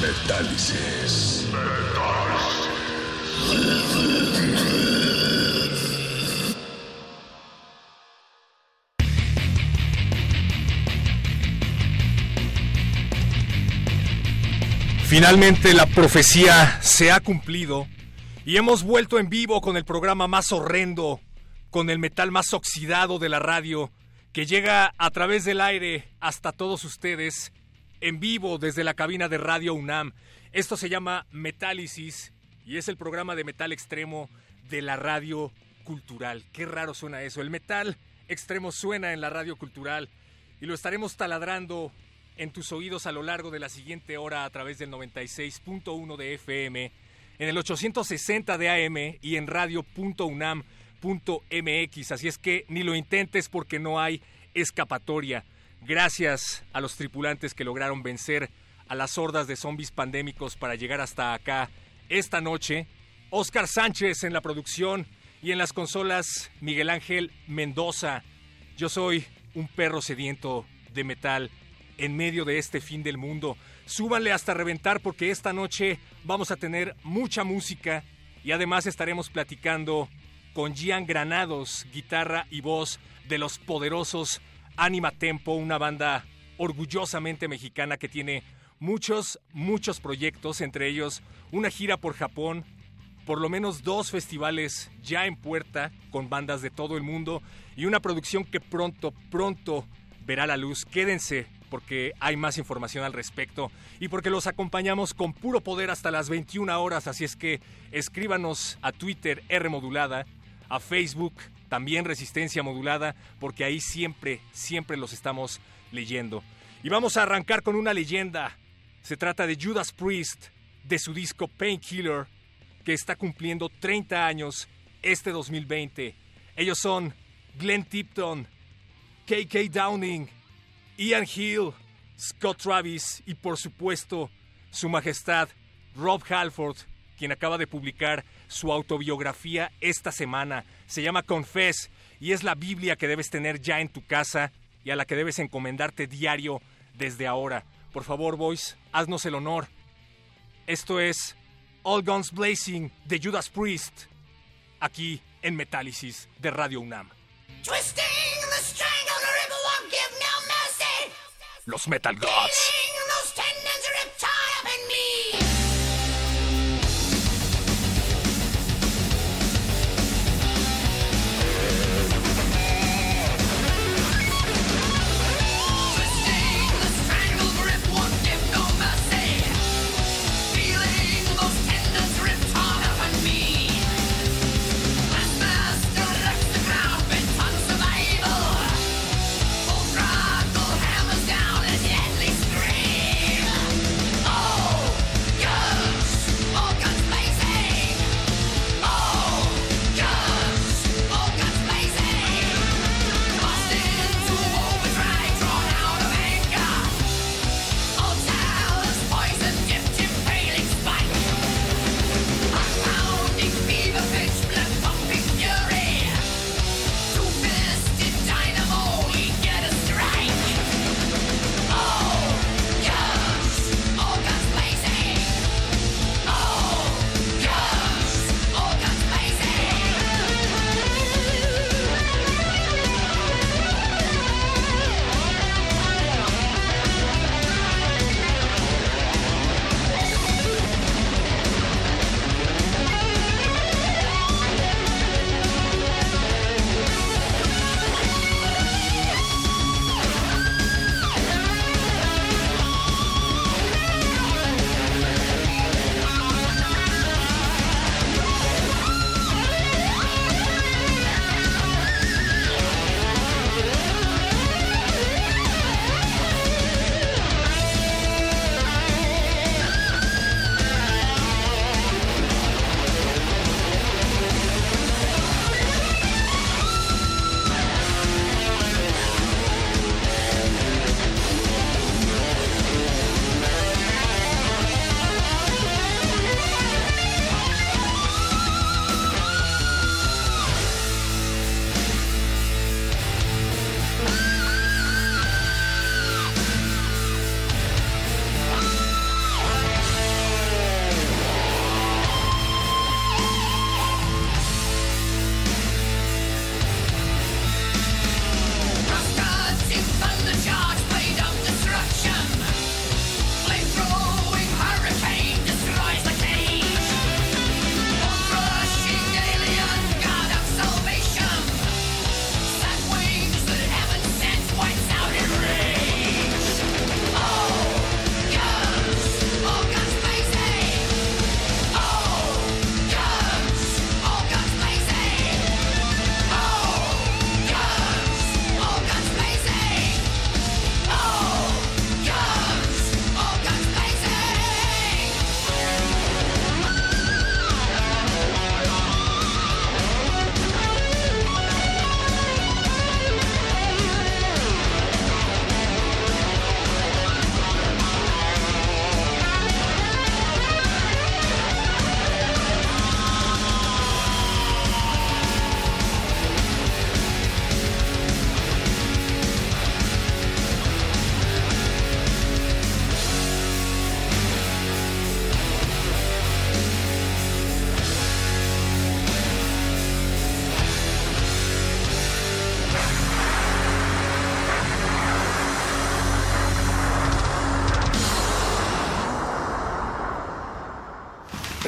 Metálisis. Finalmente la profecía se ha cumplido y hemos vuelto en vivo con el programa más horrendo, con el metal más oxidado de la radio, que llega a través del aire hasta todos ustedes en vivo desde la cabina de Radio UNAM. Esto se llama Metálisis y es el programa de metal extremo de la radio cultural. Qué raro suena eso. El metal extremo suena en la radio cultural y lo estaremos taladrando en tus oídos a lo largo de la siguiente hora a través del 96.1 de FM, en el 860 de AM y en radio.unam.mx. Así es que ni lo intentes porque no hay escapatoria. Gracias a los tripulantes que lograron vencer a las hordas de zombies pandémicos para llegar hasta acá esta noche. Oscar Sánchez en la producción y en las consolas Miguel Ángel Mendoza. Yo soy un perro sediento de metal en medio de este fin del mundo. Súbanle hasta reventar porque esta noche vamos a tener mucha música y además estaremos platicando con Gian Granados, guitarra y voz de los poderosos Anima Tempo, una banda orgullosamente mexicana que tiene muchos, muchos proyectos, entre ellos una gira por Japón, por lo menos dos festivales ya en puerta con bandas de todo el mundo y una producción que pronto, pronto verá la luz. Quédense porque hay más información al respecto y porque los acompañamos con puro poder hasta las 21 horas, así es que escríbanos a Twitter R modulada, a Facebook también resistencia modulada, porque ahí siempre, siempre los estamos leyendo. Y vamos a arrancar con una leyenda. Se trata de Judas Priest, de su disco Painkiller, que está cumpliendo 30 años este 2020. Ellos son Glenn Tipton, KK Downing, Ian Hill, Scott Travis y por supuesto su majestad Rob Halford, quien acaba de publicar su autobiografía esta semana. Se llama Confess y es la Biblia que debes tener ya en tu casa y a la que debes encomendarte diario desde ahora. Por favor, boys, haznos el honor. Esto es All Guns Blazing de Judas Priest, aquí en Metálisis de Radio UNAM. Los Metal Gods.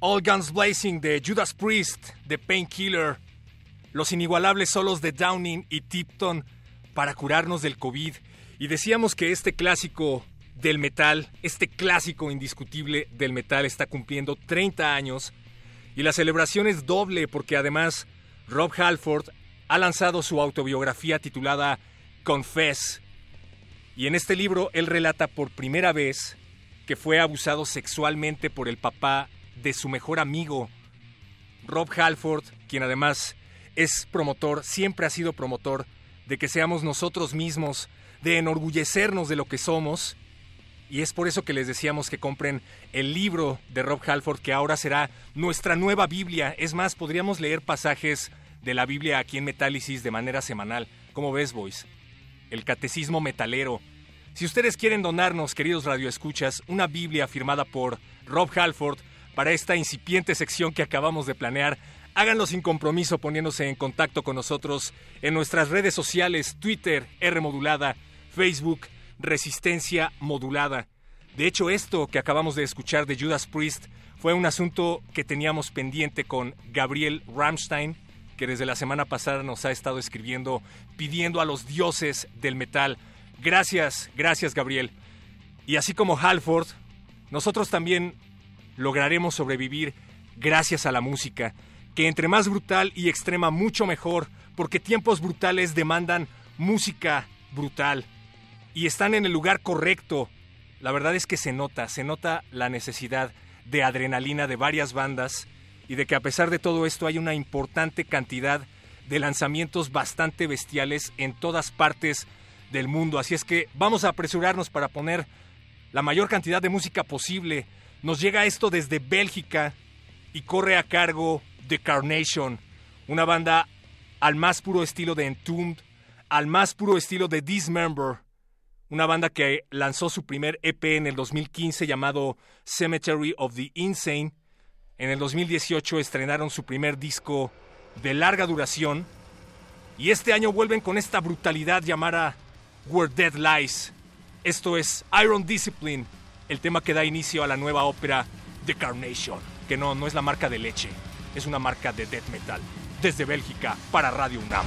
All Guns Blazing de Judas Priest, de Painkiller. Los inigualables solos de Downing y Tipton para curarnos del COVID. Y decíamos que este clásico del metal, este clásico indiscutible del metal está cumpliendo 30 años. Y la celebración es doble porque además Rob Halford ha lanzado su autobiografía titulada Confess. Y en este libro él relata por primera vez que fue abusado sexualmente por el papá de su mejor amigo, Rob Halford, quien además es promotor, siempre ha sido promotor de que seamos nosotros mismos, de enorgullecernos de lo que somos. Y es por eso que les decíamos que compren el libro de Rob Halford, que ahora será nuestra nueva Biblia. Es más, podríamos leer pasajes de la Biblia aquí en Metálisis de manera semanal. ¿Cómo ves, boys? El catecismo metalero. Si ustedes quieren donarnos, queridos radioescuchas, una Biblia firmada por Rob Halford para esta incipiente sección que acabamos de planear, háganlo sin compromiso poniéndose en contacto con nosotros en nuestras redes sociales, Twitter, R modulada, Facebook, Resistencia modulada. De hecho, esto que acabamos de escuchar de Judas Priest fue un asunto que teníamos pendiente con Gabriel Ramstein, que desde la semana pasada nos ha estado escribiendo pidiendo a los dioses del metal. Gracias, gracias Gabriel. Y así como Halford, nosotros también lograremos sobrevivir gracias a la música, que entre más brutal y extrema mucho mejor, porque tiempos brutales demandan música brutal y están en el lugar correcto. La verdad es que se nota, se nota la necesidad de adrenalina de varias bandas y de que a pesar de todo esto hay una importante cantidad de lanzamientos bastante bestiales en todas partes del mundo. Así es que vamos a apresurarnos para poner la mayor cantidad de música posible. Nos llega esto desde Bélgica y corre a cargo de Carnation, una banda al más puro estilo de Entombed, al más puro estilo de Dismember, una banda que lanzó su primer EP en el 2015 llamado Cemetery of the Insane. En el 2018 estrenaron su primer disco de larga duración. Y este año vuelven con esta brutalidad llamada Where Dead Lies. Esto es Iron Discipline, el tema que da inicio a la nueva ópera The Carnation, que no, no es la marca de leche, es una marca de death metal. Desde Bélgica para Radio UNAM.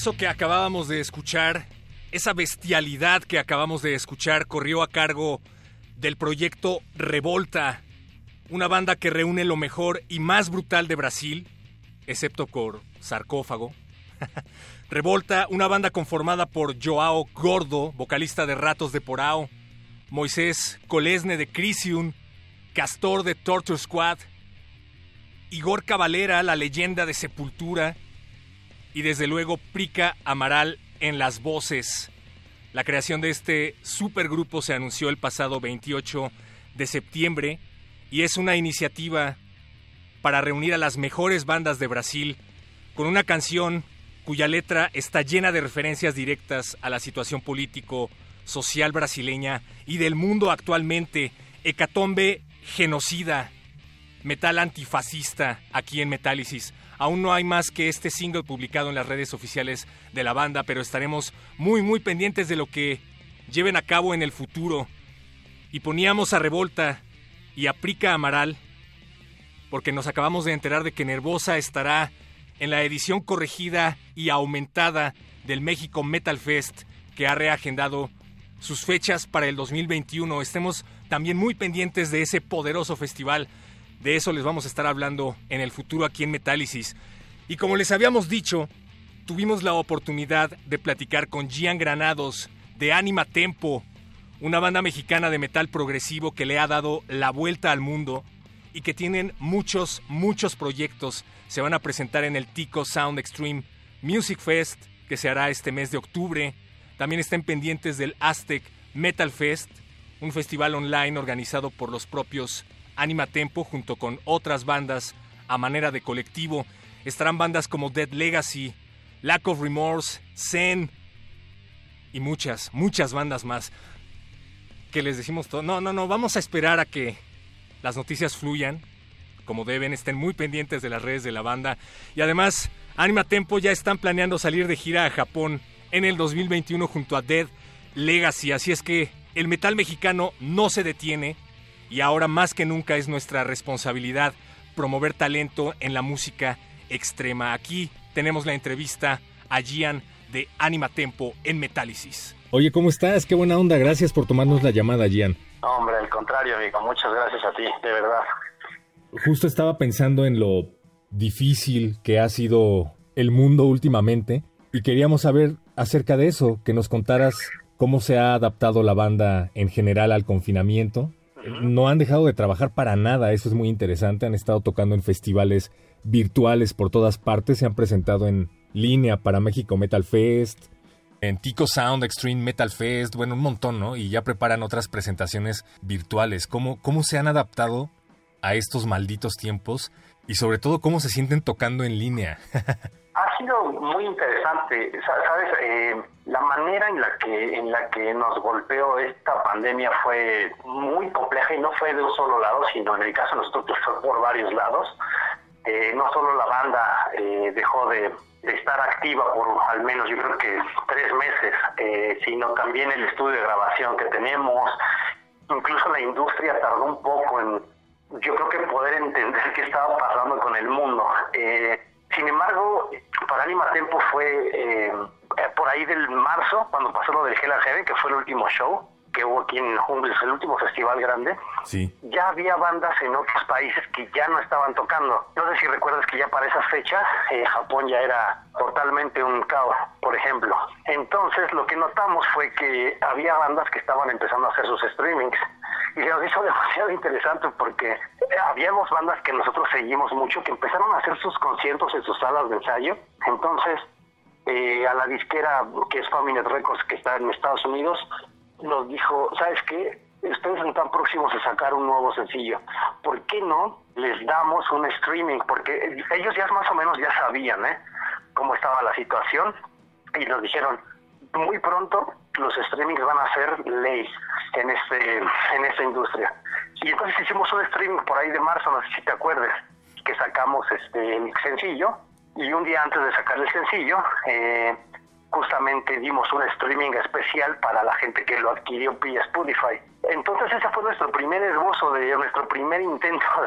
Eso que acabábamos de escuchar, esa bestialidad que acabamos de escuchar, corrió a cargo del proyecto Revolta, una banda que reúne lo mejor y más brutal de Brasil, excepto por sarcófago. Revolta, una banda conformada por Joao Gordo, vocalista de Ratos de Porao, Moisés Colesne de Crisium, Castor de Torture Squad, Igor Cavalera, la leyenda de Sepultura, y desde luego Prica Amaral en las voces. La creación de este supergrupo se anunció el pasado 28 de septiembre y es una iniciativa para reunir a las mejores bandas de Brasil con una canción cuya letra está llena de referencias directas a la situación político social brasileña y del mundo actualmente, hecatombe genocida, metal antifascista aquí en Metálisis. Aún no hay más que este single publicado en las redes oficiales de la banda, pero estaremos muy muy pendientes de lo que lleven a cabo en el futuro. Y poníamos a Revolta y a Prica Amaral porque nos acabamos de enterar de que Nervosa estará en la edición corregida y aumentada del México Metal Fest que ha reagendado sus fechas para el 2021. Estemos también muy pendientes de ese poderoso festival. De eso les vamos a estar hablando en el futuro aquí en Metálisis. Y como les habíamos dicho, tuvimos la oportunidad de platicar con Gian Granados de Anima Tempo, una banda mexicana de metal progresivo que le ha dado la vuelta al mundo y que tienen muchos, muchos proyectos. Se van a presentar en el Tico Sound Extreme Music Fest, que se hará este mes de octubre. También estén pendientes del Aztec Metal Fest, un festival online organizado por los propios Anima Tempo junto con otras bandas a manera de colectivo. Estarán bandas como Dead Legacy, Lack of Remorse, Zen y muchas, muchas bandas más. Que les decimos todo. No, no, no, vamos a esperar a que las noticias fluyan como deben, estén muy pendientes de las redes de la banda y además Anima Tempo ya están planeando salir de gira a Japón en el 2021 junto a Dead Legacy, así es que el metal mexicano no se detiene y ahora más que nunca es nuestra responsabilidad promover talento en la música extrema. Aquí tenemos la entrevista a Gian de Anima Tempo en Metálisis. Oye, ¿cómo estás? Qué buena onda. Gracias por tomarnos la llamada, Gian. Hombre, al contrario, amigo. Muchas gracias a ti, de verdad. Justo estaba pensando en lo difícil que ha sido el mundo últimamente y queríamos saber acerca de eso, que nos contaras cómo se ha adaptado la banda en general al confinamiento. No han dejado de trabajar para nada, eso es muy interesante. Han estado tocando en festivales virtuales por todas partes, se han presentado en línea para México Metal Fest, en Tico Sound Extreme Metal Fest, bueno, un montón, ¿no? Y ya preparan otras presentaciones virtuales. ¿Cómo, cómo se han adaptado a estos malditos tiempos? Y sobre todo, ¿cómo se sienten tocando en línea? ha sido muy interesante, sabes, eh, la manera en la que en la que nos golpeó esta pandemia fue muy compleja y no fue de un solo lado, sino en el caso de nosotros fue por varios lados. Eh, no solo la banda eh, dejó de, estar activa por al menos yo creo que tres meses, eh, sino también el estudio de grabación que tenemos, incluso la industria tardó un poco en, yo creo que poder entender qué estaba pasando con el mundo. Sin embargo, para Anima Tempo fue por ahí del marzo, cuando pasó lo del Hell and que fue el último show, que hubo aquí en Jungles, el último festival grande, sí. ya había bandas en otros países que ya no estaban tocando. No sé si recuerdas que ya para esas fechas eh, Japón ya era totalmente un caos, por ejemplo. Entonces lo que notamos fue que había bandas que estaban empezando a hacer sus streamings y se nos hizo demasiado interesante porque habíamos bandas que nosotros seguimos mucho que empezaron a hacer sus conciertos en sus salas de ensayo. Entonces eh, a la disquera que es Family Records que está en Estados Unidos nos dijo, ¿sabes qué? Ustedes están próximos a sacar un nuevo sencillo. ¿Por qué no les damos un streaming? Porque ellos ya más o menos ya sabían ¿eh? cómo estaba la situación y nos dijeron, muy pronto los streamings van a ser ley en este en esta industria. Y entonces hicimos un streaming por ahí de marzo, no sé si te acuerdas, que sacamos este sencillo y un día antes de sacar el sencillo, eh, justamente dimos un streaming especial para la gente que lo adquirió vía Spotify. Entonces ese fue nuestro primer esbozo de nuestro primer intento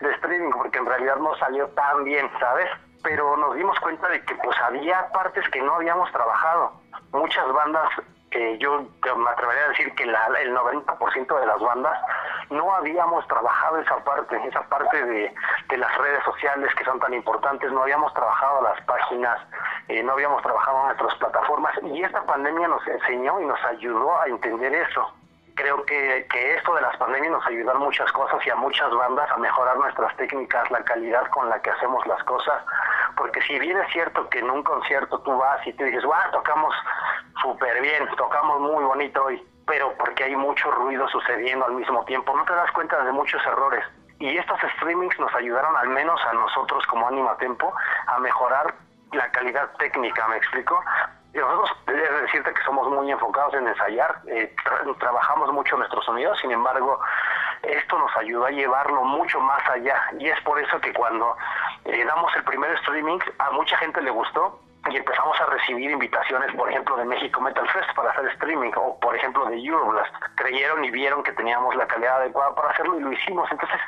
de, de streaming, porque en realidad no salió tan bien, ¿sabes? Pero nos dimos cuenta de que pues había partes que no habíamos trabajado. Muchas bandas que yo me atrevería a decir que la, el 90% de las bandas no habíamos trabajado esa parte, esa parte de, de, las redes sociales que son tan importantes, no habíamos trabajado las páginas, eh, no habíamos trabajado nuestras plataformas y esta pandemia nos enseñó y nos ayudó a entender eso. Creo que, que esto de las pandemias nos ayudó a muchas cosas y a muchas bandas a mejorar nuestras técnicas, la calidad con la que hacemos las cosas, porque si bien es cierto que en un concierto tú vas y te dices, wow, tocamos súper bien, tocamos muy bonito hoy, pero porque hay mucho ruido sucediendo al mismo tiempo, no te das cuenta de muchos errores. Y estos streamings nos ayudaron al menos a nosotros como Anima Tempo a mejorar la calidad técnica, ¿me explico? Y nosotros, debo decirte que somos muy enfocados en ensayar, eh, tra trabajamos mucho nuestro sonido, sin embargo, esto nos ayudó a llevarlo mucho más allá. Y es por eso que cuando eh, damos el primer streaming, a mucha gente le gustó, y empezamos a recibir invitaciones, por ejemplo, de México Metal Fest para hacer streaming, o por ejemplo de Euroblast. Creyeron y vieron que teníamos la calidad adecuada para hacerlo y lo hicimos. Entonces,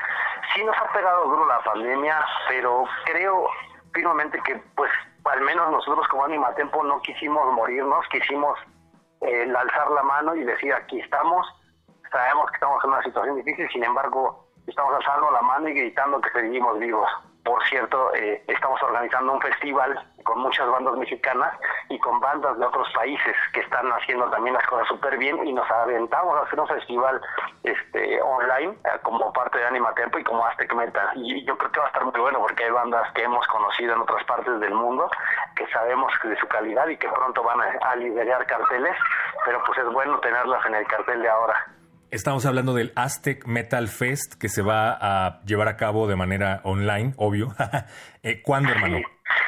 sí nos ha pegado duro la pandemia, pero creo firmemente que, pues, al menos nosotros como Anima Tempo no quisimos morirnos, quisimos eh, alzar la mano y decir, aquí estamos, sabemos que estamos en una situación difícil, sin embargo, estamos alzando la mano y gritando que seguimos vivos. Por cierto, eh, estamos organizando un festival con muchas bandas mexicanas y con bandas de otros países que están haciendo también las cosas súper bien y nos aventamos a hacer un festival este online eh, como parte de Anima Tempo y como Aztec Metal. Y yo creo que va a estar muy bueno porque hay bandas que hemos conocido en otras partes del mundo que sabemos de su calidad y que pronto van a, a liderar carteles, pero pues es bueno tenerlas en el cartel de ahora. Estamos hablando del Aztec Metal Fest que se va a llevar a cabo de manera online, obvio. eh, ¿Cuándo, hermano?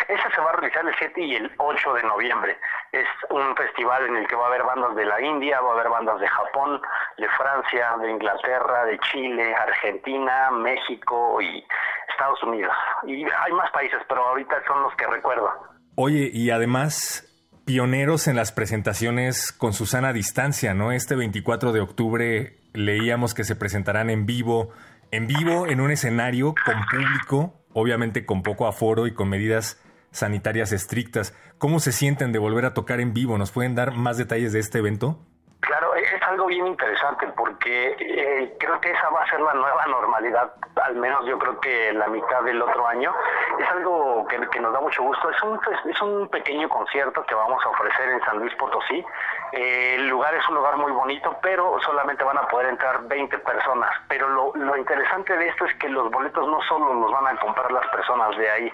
Ese se va a realizar el 7 y el 8 de noviembre. Es un festival en el que va a haber bandas de la India, va a haber bandas de Japón, de Francia, de Inglaterra, de Chile, Argentina, México y Estados Unidos. Y hay más países, pero ahorita son los que recuerdo. Oye, y además pioneros en las presentaciones con Susana Distancia, ¿no? Este 24 de octubre leíamos que se presentarán en vivo, en vivo en un escenario con público, obviamente con poco aforo y con medidas sanitarias estrictas. ¿Cómo se sienten de volver a tocar en vivo? ¿Nos pueden dar más detalles de este evento? Claro, es algo bien interesante porque eh, creo que esa va a ser la nueva normalidad, al menos yo creo que la mitad del otro año. Es algo que, que nos da mucho gusto. Es un, es un pequeño concierto que vamos a ofrecer en San Luis Potosí. Eh, el lugar es un lugar muy bonito, pero solamente van a poder entrar 20 personas. Pero lo, lo interesante de esto es que los boletos no solo los van a comprar las personas de ahí,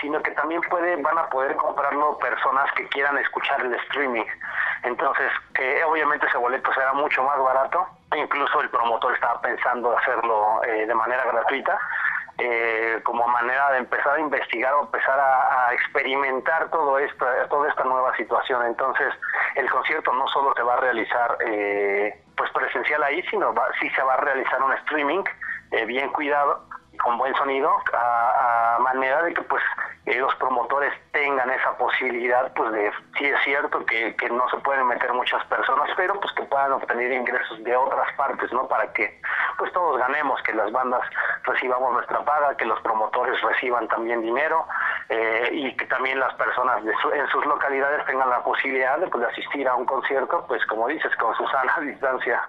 sino que también puede, van a poder comprarlo personas que quieran escuchar el streaming. Entonces, eh, obviamente ese será mucho más barato, incluso el promotor estaba pensando hacerlo eh, de manera gratuita, eh, como manera de empezar a investigar o empezar a, experimentar todo esto, toda esta nueva situación. Entonces, el concierto no solo se va a realizar pues presencial ahí, sino va, sí se va a realizar un streaming bien cuidado con buen sonido a, a, manera de que pues eh, los promotores tengan esa posibilidad pues de sí es cierto que, que no se pueden meter muchas personas pero pues que puedan obtener ingresos de otras partes no para que pues todos ganemos que las bandas recibamos nuestra paga que los promotores reciban también dinero eh, y que también las personas de su, en sus localidades tengan la posibilidad de, pues, asistir a un concierto pues como dices con su sana distancia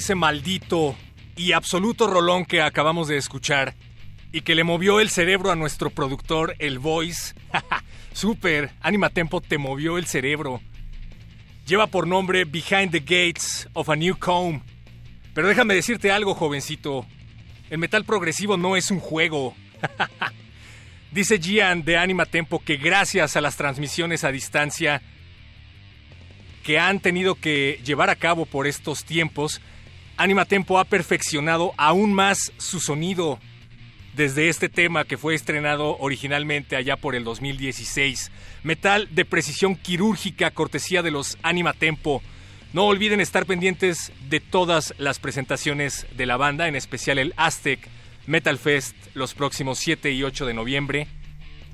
Ese maldito y absoluto rolón que acabamos de escuchar y que le movió el cerebro a nuestro productor, el Voice. Super, Anima Tempo te movió el cerebro. Lleva por nombre Behind the Gates of a New Comb. Pero déjame decirte algo, jovencito. El metal progresivo no es un juego. Dice Gian de Anima Tempo que gracias a las transmisiones a distancia que han tenido que llevar a cabo por estos tiempos, Anima Tempo ha perfeccionado aún más su sonido desde este tema que fue estrenado originalmente allá por el 2016. Metal de precisión quirúrgica, cortesía de los Anima Tempo. No olviden estar pendientes de todas las presentaciones de la banda, en especial el Aztec Metal Fest los próximos 7 y 8 de noviembre.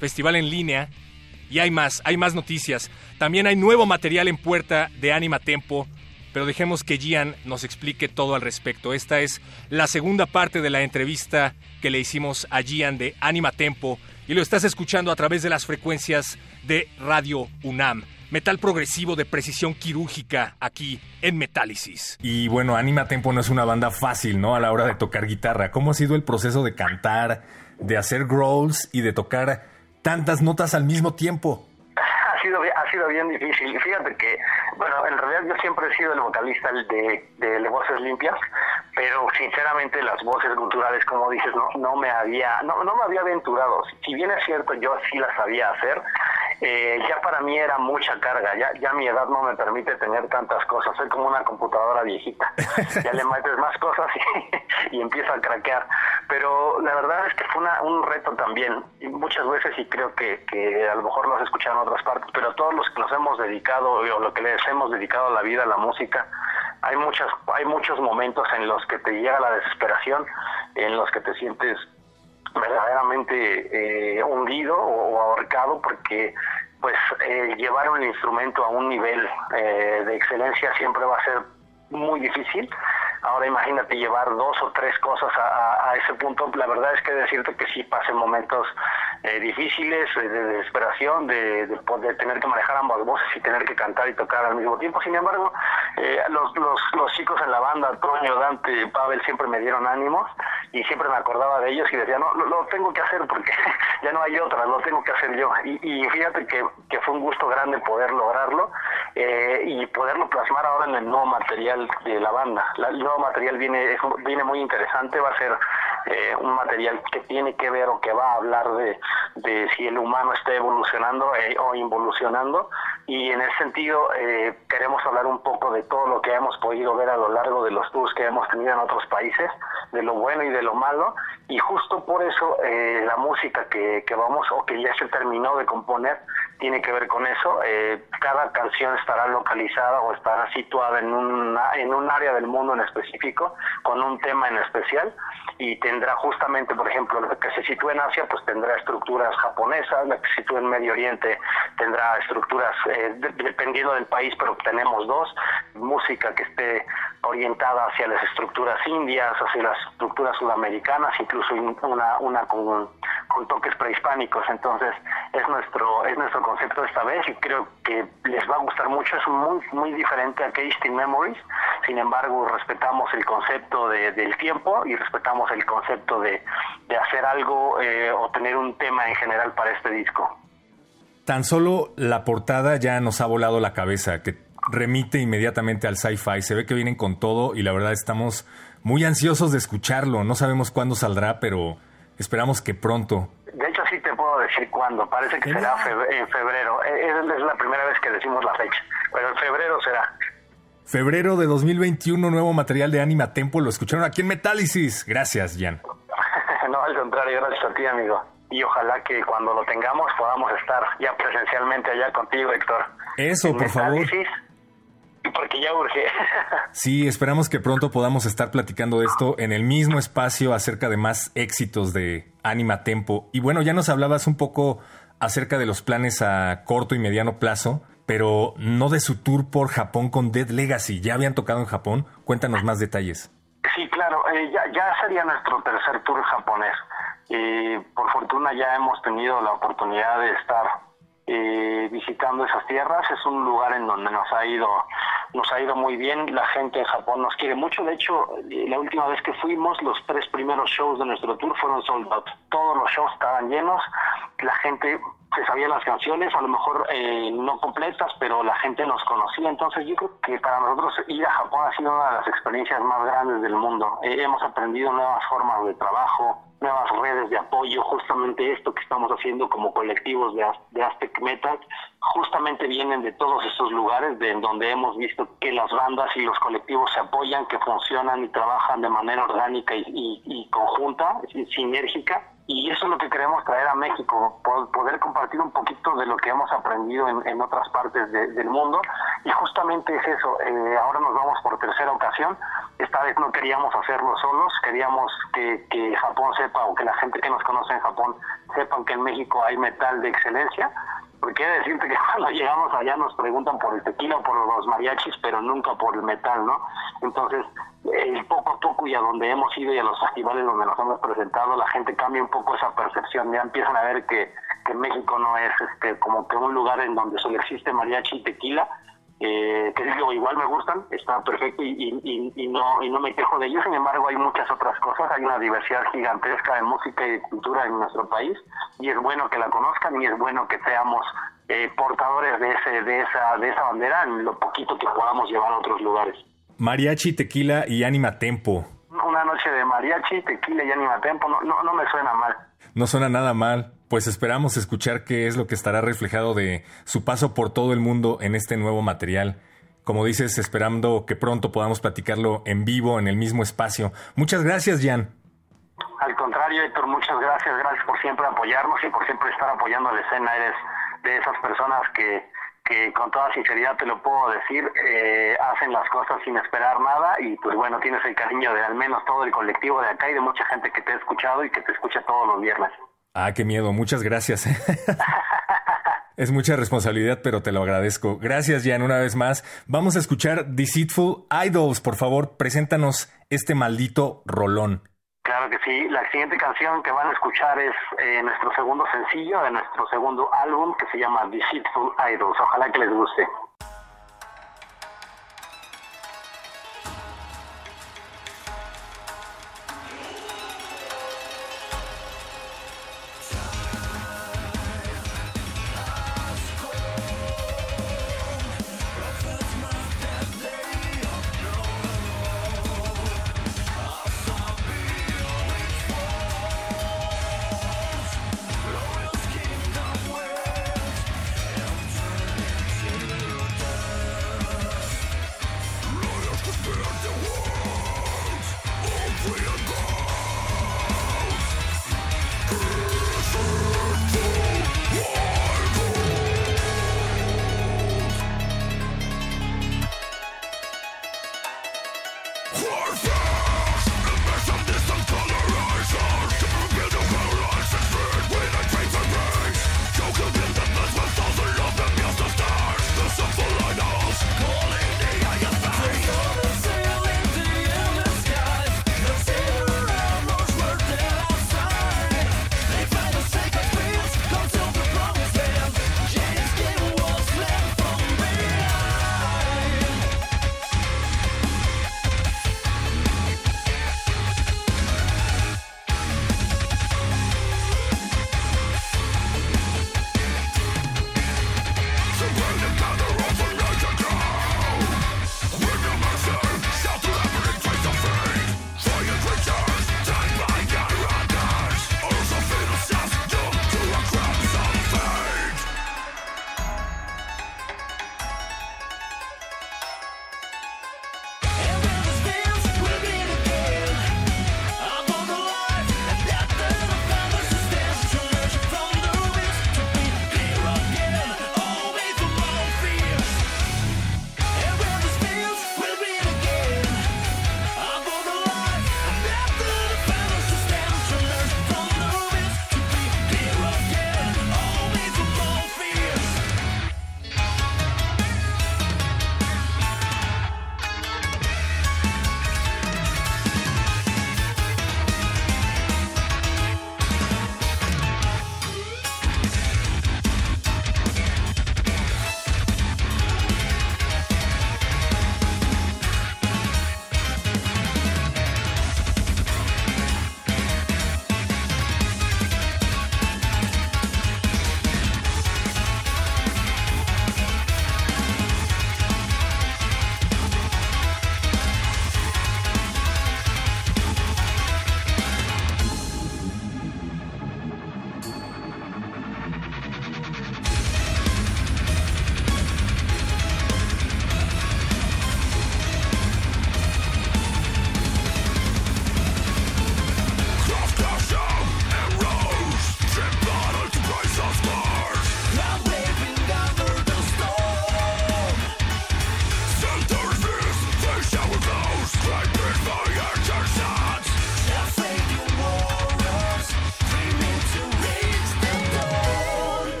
Festival en línea. Y hay más, hay más noticias. También hay nuevo material en puerta de Anima Tempo pero dejemos que Gian nos explique todo al respecto. Esta es la segunda parte de la entrevista que le hicimos a Gian de Anima Tempo y lo estás escuchando a través de las frecuencias de Radio UNAM. Metal progresivo de precisión quirúrgica aquí en Metálisis. Y bueno, Anima Tempo no es una banda fácil, ¿no? A la hora de tocar guitarra. ¿Cómo ha sido el proceso de cantar, de hacer growls y de tocar tantas notas al mismo tiempo? Ha sido, ha sido bien difícil. Fíjate que, bueno, en realidad yo siempre he sido el vocalista de, de, Voces Limpias, pero sinceramente las voces culturales, como dices, no, no me había, no, no me había aventurado. Si bien es cierto, yo sí las sabía hacer, eh, ya para mí era mucha carga, ya, ya mi edad no me permite tener tantas cosas, soy como una computadora viejita, ya le metes más cosas y, y empieza a craquear, pero la verdad es que fue una, un reto también, y muchas veces y creo que, que a lo mejor los escuchan en otras partes, pero todos los que nos hemos dedicado o lo que les hemos dedicado a la vida, a la música, hay muchas, hay muchos momentos en los que te llega la desesperación, en los que te sientes verdaderamente eh, hundido o, ahorcado porque pues eh, llevar un instrumento a un nivel eh, de excelencia siempre va a ser muy difícil. Ahora imagínate llevar dos o tres cosas a, ese punto. La verdad es que decirte que sí pasen momentos eh, difíciles, de, de desesperación, de, de, de, tener que manejar ambas voces y tener que cantar y tocar al mismo tiempo. Sin embargo, eh, los, los, los chicos en la banda, Toño, Dante, Pavel, siempre me dieron ánimos y siempre me acordaba de ellos y decía, no, lo, lo tengo que hacer porque ya no hay otra, lo tengo que hacer yo. Y, y fíjate que, que, fue un gusto grande poder lograrlo eh, y poderlo plasmar ahora en el nuevo material de la banda. La, el nuevo material viene, es, viene muy interesante, va a ser eh, un material que tiene que ver o que va a hablar de, si el humano está evolucionando eh, o involucionando y en ese sentido eh, queremos hablar un poco de todo lo que hemos podido ver a lo largo de los tours que hemos tenido en otros países, de lo bueno y de lo malo y justo por eso eh, la música que, que vamos o que ya se terminó de componer tiene que ver con eso. Eh, cada canción estará localizada o estará situada en, una, en un área del mundo en específico, con un tema en especial, y tendrá justamente, por ejemplo, la que se sitúe en Asia, pues tendrá estructuras japonesas, la que se sitúe en Medio Oriente tendrá estructuras, eh, de, dependiendo del país, pero tenemos dos, música que esté orientada hacia las estructuras indias, hacia las estructuras sudamericanas, incluso una, una con, con toques prehispánicos. Entonces, es nuestro, es nuestro concepto esta vez y creo que les va a gustar mucho. Es muy, muy diferente a Tasting Memories. Sin embargo, respetamos el concepto de, del tiempo y respetamos el concepto de, de hacer algo eh, o tener un tema en general para este disco. Tan solo la portada ya nos ha volado la cabeza, que remite inmediatamente al sci-fi. Se ve que vienen con todo y la verdad estamos muy ansiosos de escucharlo. No sabemos cuándo saldrá, pero esperamos que pronto. Te puedo decir cuándo. Parece que será en febrero. Es, la primera vez que decimos la fecha, pero en febrero será. Febrero de 2021, nuevo material de Anima Tempo. Lo escucharon aquí en Metálisis. Gracias, Jan. no, al contrario, gracias a ti, amigo. Y ojalá que cuando lo tengamos podamos estar ya presencialmente allá contigo, Héctor. Eso, por Metálisis, favor. Porque ya urge. Sí, esperamos que pronto podamos estar platicando de esto en el mismo espacio acerca de más éxitos de Anima Tempo. Y bueno, ya nos hablabas un poco acerca de los planes a corto y mediano plazo, pero no de su tour por Japón con Dead Legacy. Ya habían tocado en Japón. Cuéntanos más detalles. Sí, claro, eh, ya, ya sería nuestro tercer tour japonés. Eh, por fortuna ya hemos tenido la oportunidad de estar eh, visitando esas tierras. Es un lugar en donde nos ha ido nos ha ido muy bien. La gente en Japón nos quiere mucho. De hecho, la última vez que fuimos, los tres primeros shows de nuestro tour fueron sold out. Todos los shows estaban llenos. La gente se sabía las canciones, a lo mejor eh, no completas, pero la gente nos conocía. Entonces yo creo que para nosotros ir a Japón ha sido una de las experiencias más grandes del mundo. Eh, hemos aprendido nuevas formas de trabajo, nuevas redes de apoyo, justamente esto que estamos haciendo como colectivos de, de Aztec Metal, justamente vienen de todos esos lugares de donde hemos visto que las bandas y los colectivos se apoyan, que funcionan y trabajan de manera orgánica y, y conjunta, sinérgica y eso es lo que queremos traer a México, poder compartir un poquito de lo que hemos aprendido en, en otras partes de, del mundo. Y justamente es eso, eh, ahora nos vamos por tercera ocasión, esta vez no queríamos hacerlo solos, queríamos que, que Japón sepa o que la gente que nos conoce en Japón sepan que en México hay metal de excelencia, porque decirte que cuando llegamos allá nos preguntan por el tequila o por los mariachis, pero nunca por el metal, ¿no? Entonces, eh, poco a poco y a donde hemos ido y a los festivales donde nos hemos presentado, la gente cambia un poco esa percepción, ya empiezan a ver que, que México no es este como que un lugar en donde solo existe mariachi y tequila, eh, que digo, igual me gustan, está perfecto y, no, y no me quejo de ellos, sin embargo hay muchas otras cosas, hay una diversidad gigantesca en música y cultura en nuestro país y es bueno que la conozcan y es bueno que seamos eh, portadores de, ese, de, esa, de esa bandera en lo poquito que podamos llevar a otros lugares. Mariachi, tequila y anima tempo. Una noche de mariachi, tequila y anima tempo, no, no, no me suena mal. No suena nada mal. Pues esperamos escuchar qué es lo que estará reflejado de su paso por todo el mundo en este nuevo material. Como dices, esperando que pronto podamos platicarlo en vivo, en el mismo espacio. Muchas gracias, Jan. Al contrario, Héctor, muchas gracias. Gracias por siempre apoyarnos y por siempre estar apoyando a la escena. Eres de esas personas que, que con toda sinceridad te lo puedo decir, eh, hacen las cosas sin esperar nada y pues bueno, tienes el cariño de al menos todo el colectivo de acá y de mucha gente que te ha escuchado y que te escucha todos los viernes. Ah, qué miedo, muchas gracias. es mucha responsabilidad, pero te lo agradezco. Gracias, Jan, una vez más. Vamos a escuchar Deceitful Idols, por favor, preséntanos este maldito rolón. Claro que sí. La siguiente canción que van a escuchar es eh, nuestro segundo sencillo de nuestro segundo álbum que se llama Deceitful Idols. Ojalá que les guste.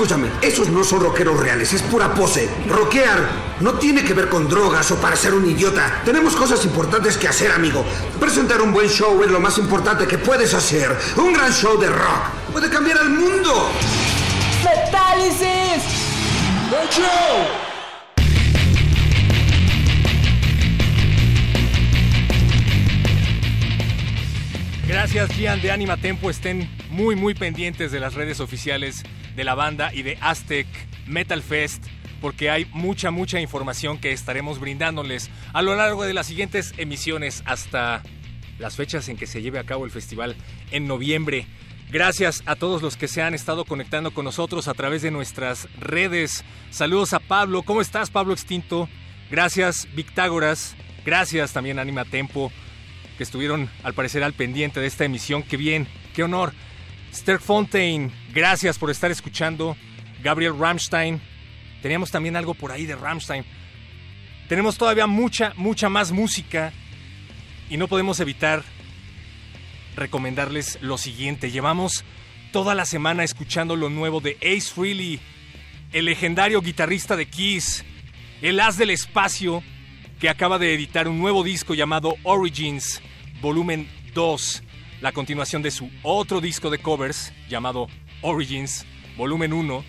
Escúchame, esos no son rockeros reales, es pura pose. Rockear no tiene que ver con drogas o para ser un idiota. Tenemos cosas importantes que hacer, amigo. Presentar un buen show es lo más importante que puedes hacer. Un gran show de rock puede cambiar al mundo. ¡Metálisis! Gracias Gian de Anima Tempo, estén muy muy pendientes de las redes oficiales de la banda y de Aztec Metal Fest porque hay mucha mucha información que estaremos brindándoles a lo largo de las siguientes emisiones hasta las fechas en que se lleve a cabo el festival en noviembre. Gracias a todos los que se han estado conectando con nosotros a través de nuestras redes. Saludos a Pablo. ¿Cómo estás, Pablo Extinto? Gracias, Victágoras. Gracias también, Anima Tempo, que estuvieron al parecer al pendiente de esta emisión. Qué bien, qué honor. Sterk Fontaine, gracias por estar escuchando. Gabriel Rammstein. Teníamos también algo por ahí de Rammstein. Tenemos todavía mucha, mucha más música y no podemos evitar recomendarles lo siguiente. Llevamos toda la semana escuchando lo nuevo de Ace Frehley, el legendario guitarrista de Kiss, el as del espacio, que acaba de editar un nuevo disco llamado Origins, volumen 2, la continuación de su otro disco de covers llamado Origins, volumen 1.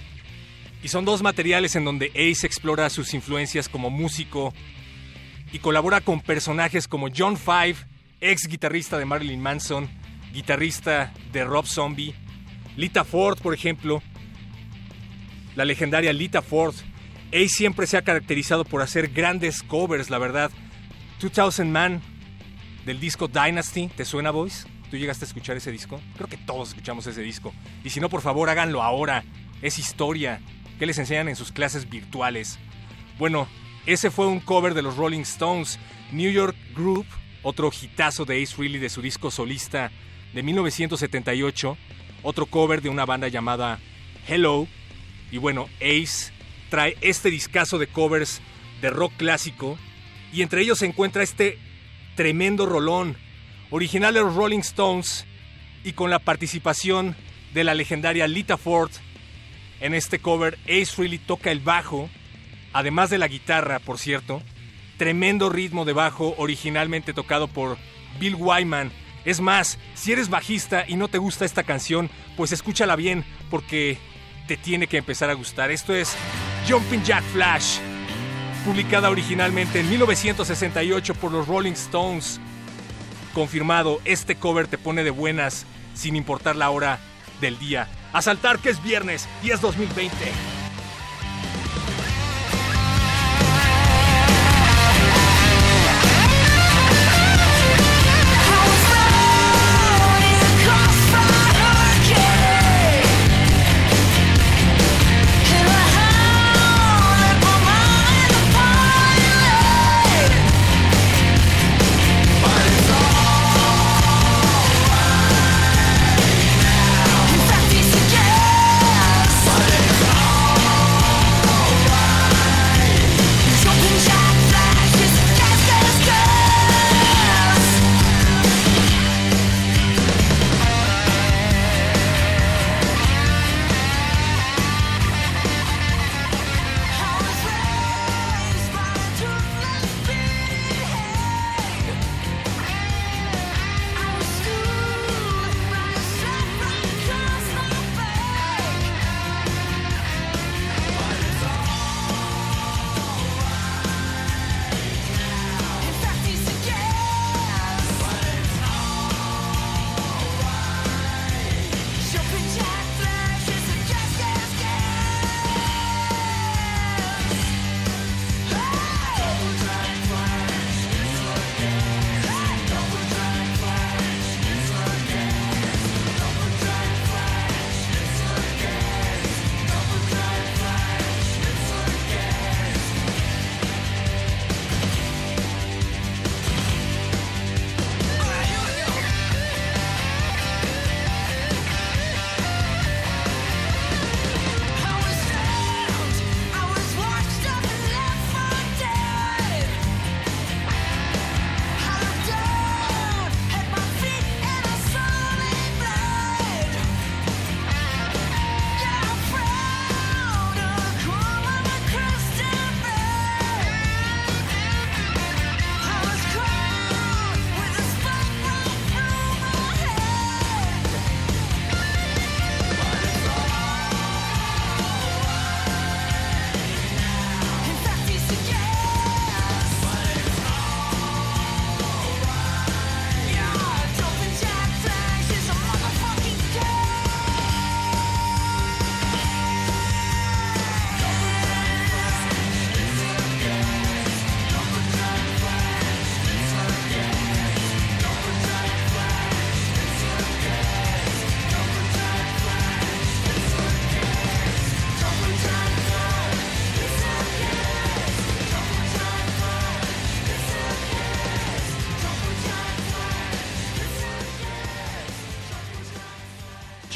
Y son dos materiales en donde Ace explora sus influencias como músico y colabora con personajes como John Five, ex guitarrista de Marilyn Manson, guitarrista de Rob Zombie, Lita Ford, por ejemplo, la legendaria Lita Ford. Ace siempre se ha caracterizado por hacer grandes covers, la verdad. 2000 Man del disco Dynasty, ¿te suena, Boys? ¿Tú llegaste a escuchar ese disco? Creo que todos escuchamos ese disco. Y si no, por favor, háganlo ahora. Es historia. ¿Qué les enseñan en sus clases virtuales? Bueno, ese fue un cover de los Rolling Stones. New York Group, otro hitazo de Ace Frehley de su disco solista de 1978. Otro cover de una banda llamada Hello. Y bueno, Ace trae este discazo de covers de rock clásico. Y entre ellos se encuentra este tremendo rolón, original de los Rolling Stones y con la participación de la legendaria Lita Ford. En este cover, Ace Frehley toca el bajo, además de la guitarra, por cierto. Tremendo ritmo de bajo, originalmente tocado por Bill Wyman. Es más, si eres bajista y no te gusta esta canción, pues escúchala bien, porque te tiene que empezar a gustar. Esto es Jumping Jack Flash, publicada originalmente en 1968 por los Rolling Stones. Confirmado, este cover te pone de buenas sin importar la hora del día. A saltar que es viernes y es 2020.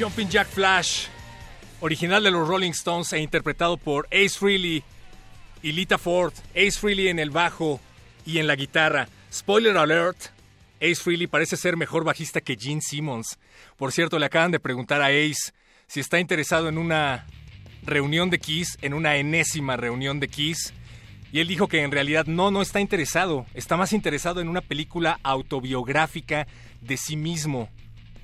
Jumping Jack Flash, original de los Rolling Stones e interpretado por Ace Frehley y Lita Ford. Ace Frehley en el bajo y en la guitarra. Spoiler alert, Ace Frehley parece ser mejor bajista que Gene Simmons. Por cierto, le acaban de preguntar a Ace si está interesado en una reunión de Kiss, en una enésima reunión de Kiss. Y él dijo que en realidad no, no está interesado. Está más interesado en una película autobiográfica de sí mismo.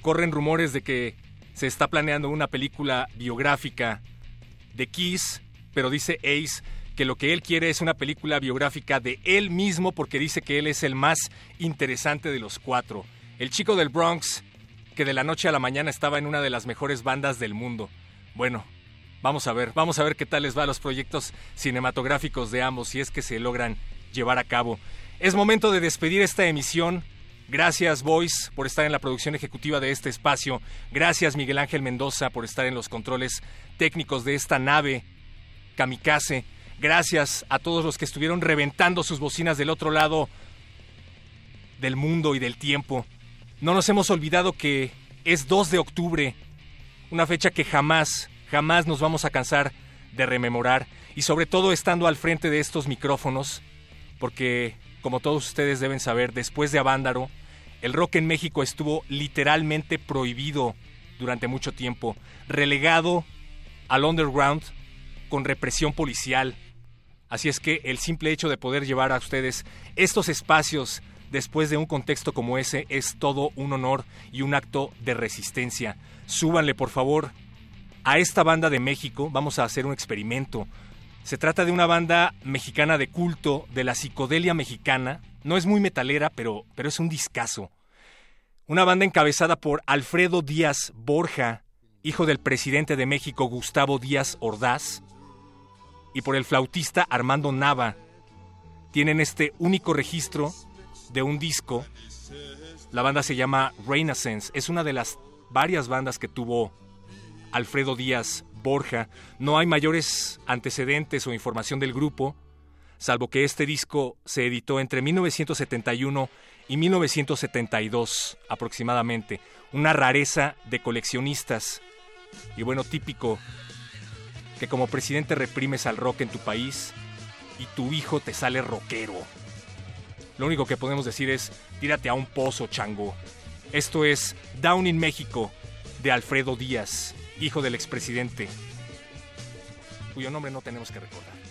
Corren rumores de que se está planeando una película biográfica de Kiss, pero dice Ace que lo que él quiere es una película biográfica de él mismo porque dice que él es el más interesante de los cuatro. El chico del Bronx, que de la noche a la mañana estaba en una de las mejores bandas del mundo. Bueno, vamos a ver, vamos a ver qué tal les va a los proyectos cinematográficos de ambos si es que se logran llevar a cabo. Es momento de despedir esta emisión. Gracias, Voice, por estar en la producción ejecutiva de este espacio. Gracias, Miguel Ángel Mendoza, por estar en los controles técnicos de esta nave kamikaze. Gracias a todos los que estuvieron reventando sus bocinas del otro lado del mundo y del tiempo. No nos hemos olvidado que es 2 de octubre, una fecha que jamás, jamás nos vamos a cansar de rememorar y sobre todo estando al frente de estos micrófonos, porque como todos ustedes deben saber, después de Avándaro, el rock en México estuvo literalmente prohibido durante mucho tiempo, relegado al underground con represión policial. Así es que el simple hecho de poder llevar a ustedes estos espacios después de un contexto como ese es todo un honor y un acto de resistencia. Súbanle, por favor, a esta banda de México. Vamos a hacer un experimento. Se trata de una banda mexicana de culto de la psicodelia mexicana. No es muy metalera, pero, pero es un discazo. Una banda encabezada por Alfredo Díaz Borja, hijo del presidente de México Gustavo Díaz Ordaz, y por el flautista Armando Nava. Tienen este único registro de un disco. La banda se llama Renaissance. Es una de las varias bandas que tuvo Alfredo Díaz Borja. No hay mayores antecedentes o información del grupo, salvo que este disco se editó entre 1971 y 1972 aproximadamente. Una rareza de coleccionistas. Y bueno, típico que como presidente reprimes al rock en tu país y tu hijo te sale rockero. Lo único que podemos decir es, tírate a un pozo, chango. Esto es Down in México de Alfredo Díaz, hijo del expresidente, cuyo nombre no tenemos que recordar.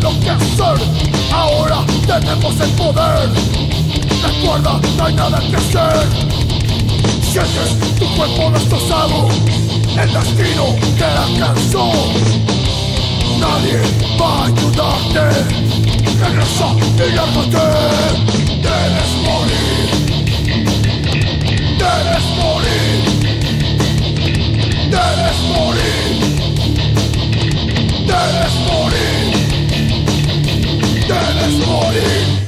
Lo que hacer Ahora tenemos el poder. Recuerda, no hay nada que hacer. Sientes tu cuerpo destrozado. El destino te alcanzó. Nadie va a ayudarte. Regresa y lárgate. Debes morir. Debes morir. Debes morir. Debes morir. Debes morir.